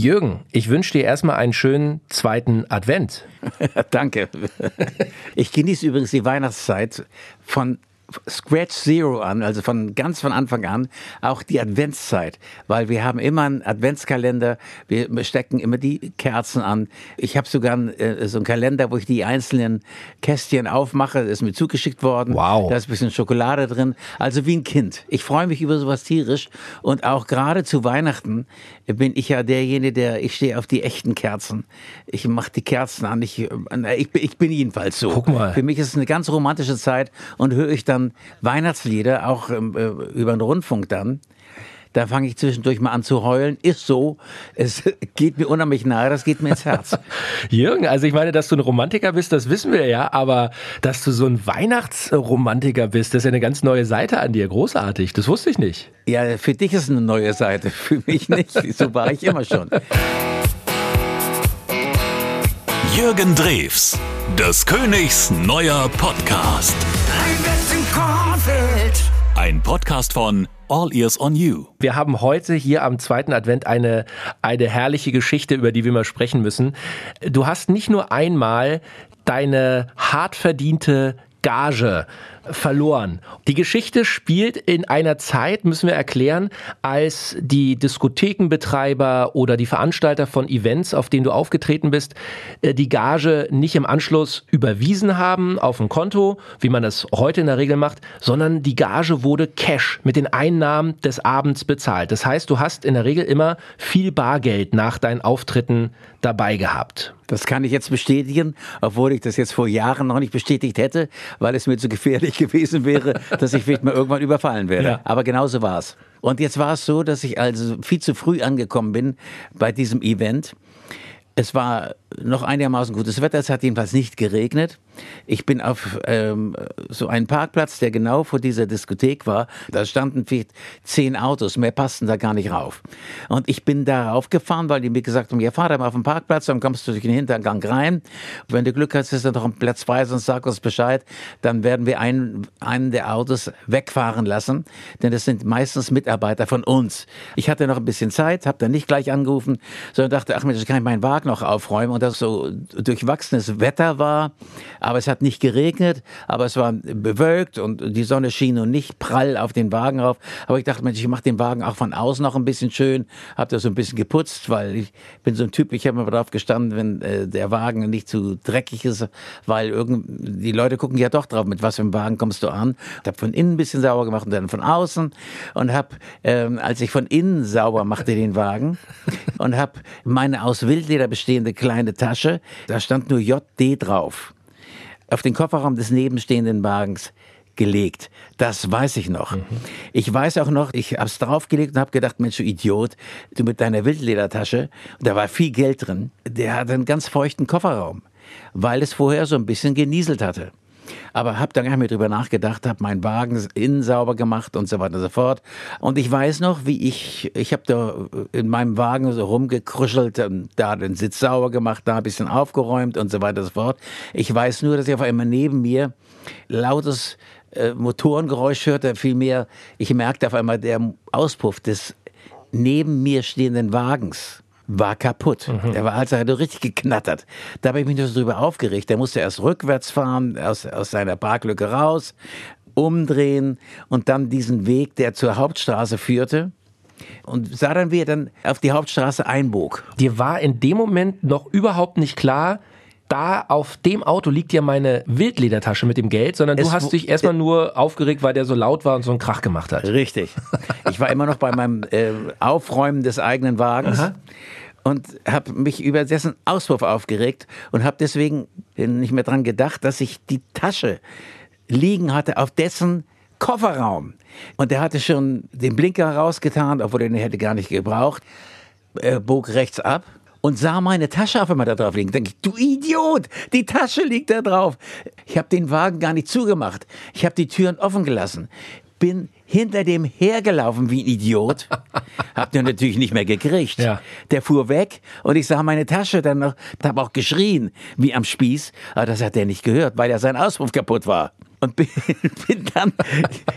Jürgen, ich wünsche dir erstmal einen schönen zweiten Advent. Danke. Ich genieße übrigens die Weihnachtszeit von Scratch Zero an, also von ganz von Anfang an, auch die Adventszeit, weil wir haben immer einen Adventskalender, wir stecken immer die Kerzen an. Ich habe sogar einen, äh, so einen Kalender, wo ich die einzelnen Kästchen aufmache, das ist mir zugeschickt worden. Wow. Da ist ein bisschen Schokolade drin, also wie ein Kind. Ich freue mich über sowas tierisch und auch gerade zu Weihnachten bin ich ja derjenige, der, ich stehe auf die echten Kerzen. Ich mache die Kerzen an, ich, äh, ich, ich bin jedenfalls so. Guck mal. Für mich ist es eine ganz romantische Zeit und höre ich dann Weihnachtslieder, auch ähm, äh, über den Rundfunk dann. Da fange ich zwischendurch mal an zu heulen. Ist so. Es geht mir unheimlich nahe, das geht mir ins Herz. Jürgen, also ich meine, dass du ein Romantiker bist, das wissen wir ja, aber dass du so ein Weihnachtsromantiker bist, das ist ja eine ganz neue Seite an dir. Großartig, das wusste ich nicht. Ja, für dich ist es eine neue Seite, für mich nicht. So war ich immer schon. Jürgen Drews, des Königs neuer Podcast. Ein Podcast von All Ears on You. Wir haben heute hier am zweiten Advent eine, eine herrliche Geschichte, über die wir mal sprechen müssen. Du hast nicht nur einmal deine hart verdiente Gage verloren. Die Geschichte spielt in einer Zeit, müssen wir erklären, als die Diskothekenbetreiber oder die Veranstalter von Events, auf denen du aufgetreten bist, äh, die Gage nicht im Anschluss überwiesen haben auf ein Konto, wie man das heute in der Regel macht, sondern die Gage wurde Cash mit den Einnahmen des Abends bezahlt. Das heißt, du hast in der Regel immer viel Bargeld nach deinen Auftritten dabei gehabt. Das kann ich jetzt bestätigen, obwohl ich das jetzt vor Jahren noch nicht bestätigt hätte, weil es mir zu gefährlich gewesen wäre, dass ich vielleicht mal irgendwann überfallen werde. Ja. Aber genauso war es. Und jetzt war es so, dass ich also viel zu früh angekommen bin bei diesem Event. Es war noch einigermaßen gutes Wetter, es hat jedenfalls nicht geregnet. Ich bin auf ähm, so einen Parkplatz, der genau vor dieser Diskothek war. Da standen vielleicht zehn Autos, mehr passten da gar nicht rauf. Und ich bin da raufgefahren, weil die mir gesagt haben, ja, fahr da mal auf den Parkplatz, dann kommst du durch den Hintergang rein. Wenn du Glück hast, ist da noch ein Platz frei, sonst sag uns Bescheid. Dann werden wir einen, einen der Autos wegfahren lassen, denn das sind meistens Mitarbeiter von uns. Ich hatte noch ein bisschen Zeit, habe dann nicht gleich angerufen, sondern dachte, ach Mensch, kann ich meinen Wagen noch aufräumen und das so durchwachsenes Wetter war, aber es hat nicht geregnet, aber es war bewölkt und die Sonne schien und nicht prall auf den Wagen rauf. Aber ich dachte, Mensch, ich mache den Wagen auch von außen noch ein bisschen schön, habe das so ein bisschen geputzt, weil ich bin so ein Typ, ich habe immer darauf gestanden, wenn äh, der Wagen nicht zu dreckig ist, weil irgend, die Leute gucken ja doch drauf, mit was für einem Wagen kommst du an. Ich habe von innen ein bisschen sauber gemacht und dann von außen und habe, ähm, als ich von innen sauber machte den Wagen und habe meine aus Wildleder bestehende kleine Tasche, da stand nur JD drauf, auf den Kofferraum des nebenstehenden Wagens gelegt. Das weiß ich noch. Ich weiß auch noch, ich habe es draufgelegt und habe gedacht, Mensch, du Idiot, du mit deiner Wildledertasche, und da war viel Geld drin, der hat einen ganz feuchten Kofferraum, weil es vorher so ein bisschen genieselt hatte. Aber habe dann gar nicht mehr drüber nachgedacht, habe meinen Wagen innen sauber gemacht und so weiter und so fort. Und ich weiß noch, wie ich, ich habe da in meinem Wagen so rumgekruschelt, da den Sitz sauber gemacht, da ein bisschen aufgeräumt und so weiter und so fort. Ich weiß nur, dass ich auf einmal neben mir lautes äh, Motorengeräusch hörte, vielmehr, ich merkte auf einmal, der Auspuff des neben mir stehenden Wagens war kaputt. Der war also hat richtig geknattert. Da habe ich mich nur so drüber aufgeregt. Der musste erst rückwärts fahren, aus, aus seiner Parklücke raus, umdrehen und dann diesen Weg, der zur Hauptstraße führte. Und sah dann, wie er dann auf die Hauptstraße einbog. Dir war in dem Moment noch überhaupt nicht klar, da auf dem Auto liegt ja meine Wildledertasche mit dem Geld, sondern du Es hast dich erstmal nur aufgeregt, weil der so laut war und so einen Krach gemacht hat. Richtig. Ich war immer noch bei meinem äh, Aufräumen des eigenen Wagens Aha. und habe mich über dessen Auspuff aufgeregt und habe deswegen nicht mehr dran gedacht, dass ich die Tasche liegen hatte auf dessen Kofferraum. Und der hatte schon den Blinker rausgetan, obwohl er den hätte gar nicht gebraucht. Er bog rechts ab und sah meine Tasche auf einmal da drauf liegen. Denke ich, du Idiot, die Tasche liegt da drauf. Ich habe den Wagen gar nicht zugemacht. Ich habe die Türen offen gelassen. Bin hinter dem hergelaufen wie ein Idiot. Hab den natürlich nicht mehr gekriegt. Ja. Der fuhr weg und ich sah meine Tasche dann noch, hab auch geschrien wie am Spieß, aber das hat er nicht gehört, weil ja sein Auspuff kaputt war. Und bin, bin dann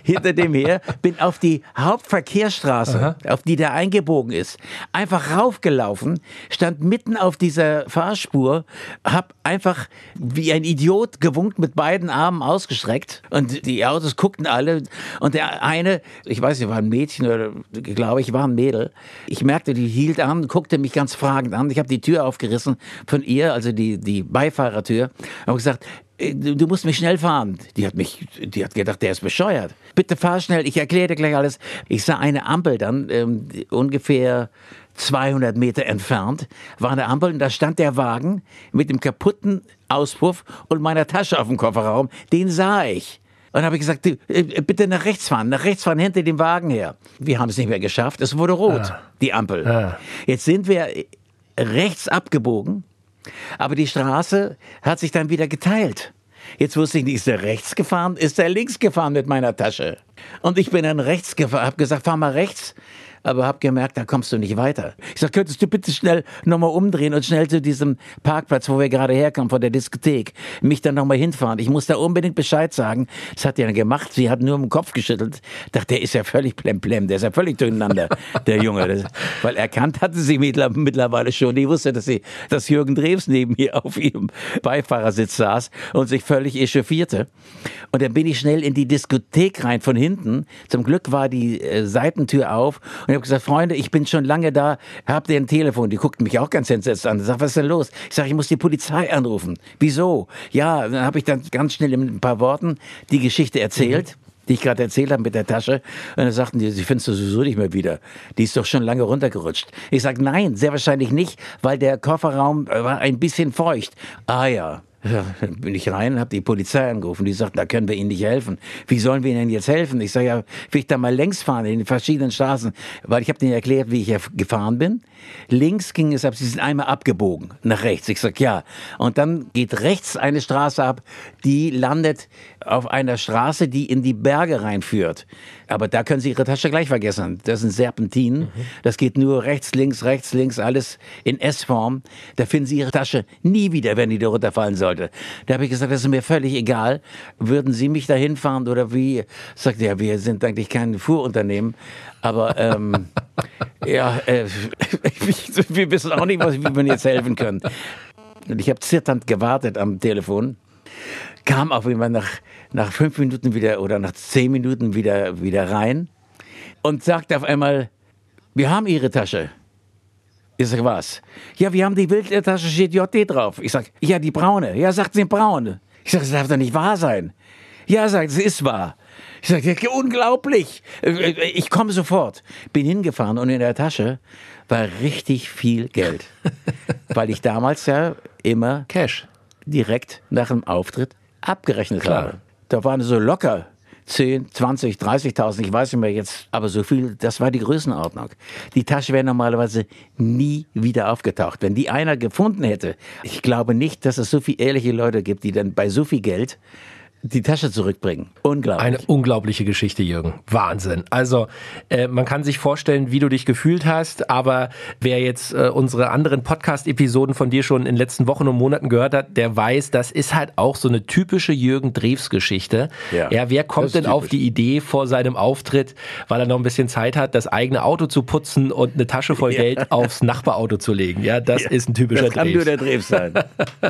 hinter dem her, bin auf die Hauptverkehrsstraße, Aha. auf die der eingebogen ist, einfach raufgelaufen, stand mitten auf dieser Fahrspur, hab einfach wie ein Idiot gewunken mit beiden Armen ausgestreckt und die Autos guckten alle und der eine, ich weiß nicht, war ein Mädchen oder glaube ich, war ein Mädel. Ich merkte, die hielt an, guckte mich ganz fragend an. Ich habe die Tür aufgerissen von ihr, also die, die Beifahrertür, und gesagt, äh, du musst mich schnell fahren. Die hat mich, die hat gedacht, der ist bescheuert. Bitte fahr schnell, ich erkläre dir gleich alles. Ich sah eine Ampel dann, ähm, ungefähr 200 Meter entfernt, war eine Ampel und da stand der Wagen mit dem kaputten Auspuff und meiner Tasche auf dem Kofferraum. Den sah ich. Und dann habe ich gesagt, äh, bitte nach rechts fahren, nach rechts fahren, hinter dem Wagen her. Wir haben es nicht mehr geschafft, es wurde rot, ah. die Ampel. Ah. Jetzt sind wir rechts abgebogen aber die Straße hat sich dann wieder geteilt. Jetzt wusste ich nicht, ist er rechts gefahren, ist er links gefahren mit meiner Tasche. Und ich bin dann rechts gefahren, habe gesagt, fahr mal rechts aber habe gemerkt, da kommst du nicht weiter. Ich sag, könntest du bitte schnell nochmal umdrehen und schnell zu diesem Parkplatz, wo wir gerade herkommen, von der Diskothek, mich dann nochmal hinfahren. Ich muss da unbedingt Bescheid sagen. Das hat die dann gemacht. Sie hat nur im Kopf geschüttelt. Dachte, der ist ja völlig plemplem, der ist ja völlig durcheinander, der Junge. Das, weil erkannt hatte sie mittlerweile schon. Die wusste, dass sie, dass Jürgen Drews neben ihr auf ihrem Beifahrersitz saß und sich völlig echauffierte. Und dann bin ich schnell in die Diskothek rein von hinten. Zum Glück war die äh, Seitentür auf und ich habe gesagt, Freunde, ich bin schon lange da, habt ihr ein Telefon? Die guckten mich auch ganz entsetzt an. Ich sag, was ist denn los? Ich sage, ich muss die Polizei anrufen. Wieso? Ja, dann habe ich dann ganz schnell in ein paar Worten die Geschichte erzählt. Mhm die ich gerade erzählt habe mit der Tasche. Und dann sagten die, sie findest du sowieso nicht mehr wieder. Die ist doch schon lange runtergerutscht. Ich sage, nein, sehr wahrscheinlich nicht, weil der Kofferraum war ein bisschen feucht. Ah ja. Ja, bin ich rein, habe die Polizei angerufen. Die sagt, da können wir Ihnen nicht helfen. Wie sollen wir Ihnen jetzt helfen? Ich sage, ja, will ich da mal längs fahren in den verschiedenen Straßen? Weil ich habe denen erklärt, wie ich gefahren bin. Links ging es ab, sie sind einmal abgebogen nach rechts. Ich sage, ja. Und dann geht rechts eine Straße ab, die landet auf einer Straße, die in die Berge reinführt. Aber da können Sie Ihre Tasche gleich vergessen. Das sind Serpentinen. Mhm. Das geht nur rechts, links, rechts, links, alles in S-Form. Da finden Sie Ihre Tasche nie wieder, wenn die da runterfallen sollte. Da habe ich gesagt, das ist mir völlig egal. Würden Sie mich da hinfahren oder wie? Sagt er, ja, wir sind eigentlich kein Fuhrunternehmen. Aber ähm, ja, äh, wir wissen auch nicht, was, wie wir jetzt helfen können. Und ich habe zitternd gewartet am Telefon kam auf jeden Fall nach, nach fünf Minuten wieder oder nach zehn Minuten wieder, wieder rein und sagte auf einmal, wir haben Ihre Tasche. Ich sag, was? Ja, wir haben die Wildtasche, steht JD drauf. Ich sag, ja, die braune. Ja, sagt sie braune. Ich sag, das darf doch nicht wahr sein. Ja, sagt, es ist wahr. Ich sag, ja, unglaublich. Ich komme sofort. Bin hingefahren und in der Tasche war richtig viel Geld. Weil ich damals ja immer Cash direkt nach dem Auftritt abgerechnet Klar. habe. Da waren so locker 10, 20, 30.000, ich weiß nicht mehr jetzt, aber so viel, das war die Größenordnung. Die Tasche wäre normalerweise nie wieder aufgetaucht. Wenn die einer gefunden hätte, ich glaube nicht, dass es so viele ehrliche Leute gibt, die dann bei so viel Geld die Tasche zurückbringen. Unglaublich. Eine unglaubliche Geschichte, Jürgen. Wahnsinn. Also äh, man kann sich vorstellen, wie du dich gefühlt hast, aber wer jetzt äh, unsere anderen Podcast-Episoden von dir schon in den letzten Wochen und Monaten gehört hat, der weiß, das ist halt auch so eine typische Jürgen Drews-Geschichte. Ja, ja, wer kommt denn typisch. auf die Idee vor seinem Auftritt, weil er noch ein bisschen Zeit hat, das eigene Auto zu putzen und eine Tasche voll Geld ja. aufs Nachbarauto zu legen? Ja, das ja, ist ein typischer Drews. Das kann Drews. nur der Drews sein.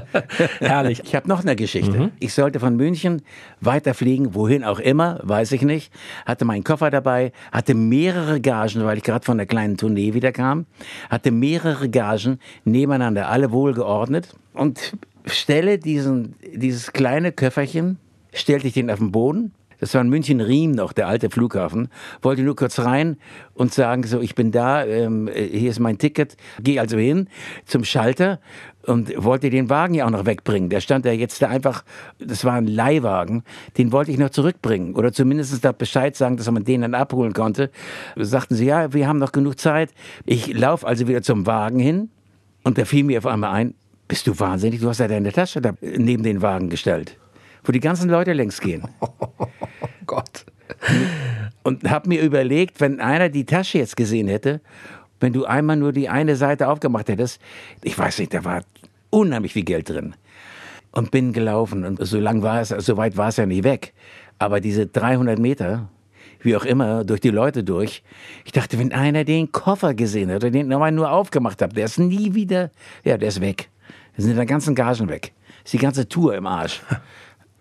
Herrlich. Ich habe noch eine Geschichte. Mhm. Ich sollte von München weiterfliegen, wohin auch immer, weiß ich nicht. Hatte meinen Koffer dabei, hatte mehrere Gagen, weil ich gerade von der kleinen Tournee wieder kam, hatte mehrere Gagen nebeneinander, alle wohlgeordnet und stelle diesen, dieses kleine Köfferchen, stellte ich den auf den Boden das war in München-Riem noch, der alte Flughafen. Wollte nur kurz rein und sagen, so, ich bin da, ähm, hier ist mein Ticket. Gehe also hin zum Schalter und wollte den Wagen ja auch noch wegbringen. Der stand ja jetzt da einfach, das war ein Leihwagen, den wollte ich noch zurückbringen oder zumindest da Bescheid sagen, dass man den dann abholen konnte. Sagten sie, ja, wir haben noch genug Zeit. Ich laufe also wieder zum Wagen hin und da fiel mir auf einmal ein, bist du wahnsinnig, du hast ja deine Tasche da neben den Wagen gestellt, wo die ganzen Leute längs gehen. Gott. Und habe mir überlegt, wenn einer die Tasche jetzt gesehen hätte, wenn du einmal nur die eine Seite aufgemacht hättest, ich weiß nicht, da war unheimlich viel Geld drin. und bin gelaufen. Und so lang war es, so weit war es ja nicht weg. Aber diese 300 Meter, wie auch immer, durch die Leute durch. Ich dachte, wenn einer den Koffer gesehen hat oder den nochmal nur aufgemacht hat, der ist nie wieder, ja, der ist weg. Da sind die ganzen Gagen weg. Ist die ganze Tour im Arsch.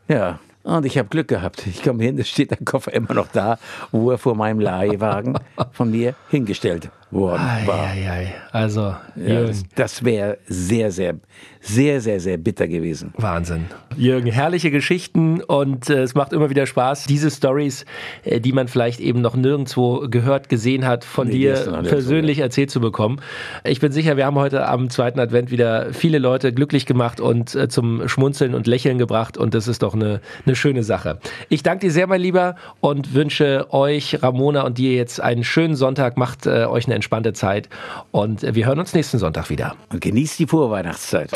Ja, und ich habe Glück gehabt. Ich komme hin, es steht der Koffer immer noch da, wo er vor meinem Leihwagen von mir hingestellt worden war. Ei, ei, ei. Also, Ja, Jürgen, das das wäre sehr, sehr, sehr, sehr, sehr bitter gewesen. Wahnsinn. Jürgen, herrliche Geschichten und äh, es macht immer wieder Spaß, diese Stories, äh, die man vielleicht eben noch nirgendwo gehört, gesehen hat, von Nee, dir persönlich erzählt zu bekommen. Ich bin sicher, wir haben heute am zweiten Advent wieder viele Leute glücklich gemacht und äh, zum Schmunzeln und Lächeln gebracht und das ist doch eine, eine schöne Sache. Ich danke dir sehr, mein Lieber, und wünsche euch, Ramona und dir jetzt einen schönen Sonntag. Macht äh, euch eine entspannte Zeit und äh, wir hören uns nächsten Sonntag wieder. Und genießt die Vorweihnachtszeit.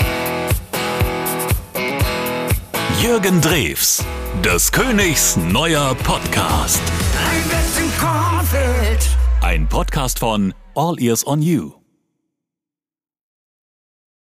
Jürgen Drews, des Königs neuer Podcast. Ein Podcast von All Ears on You.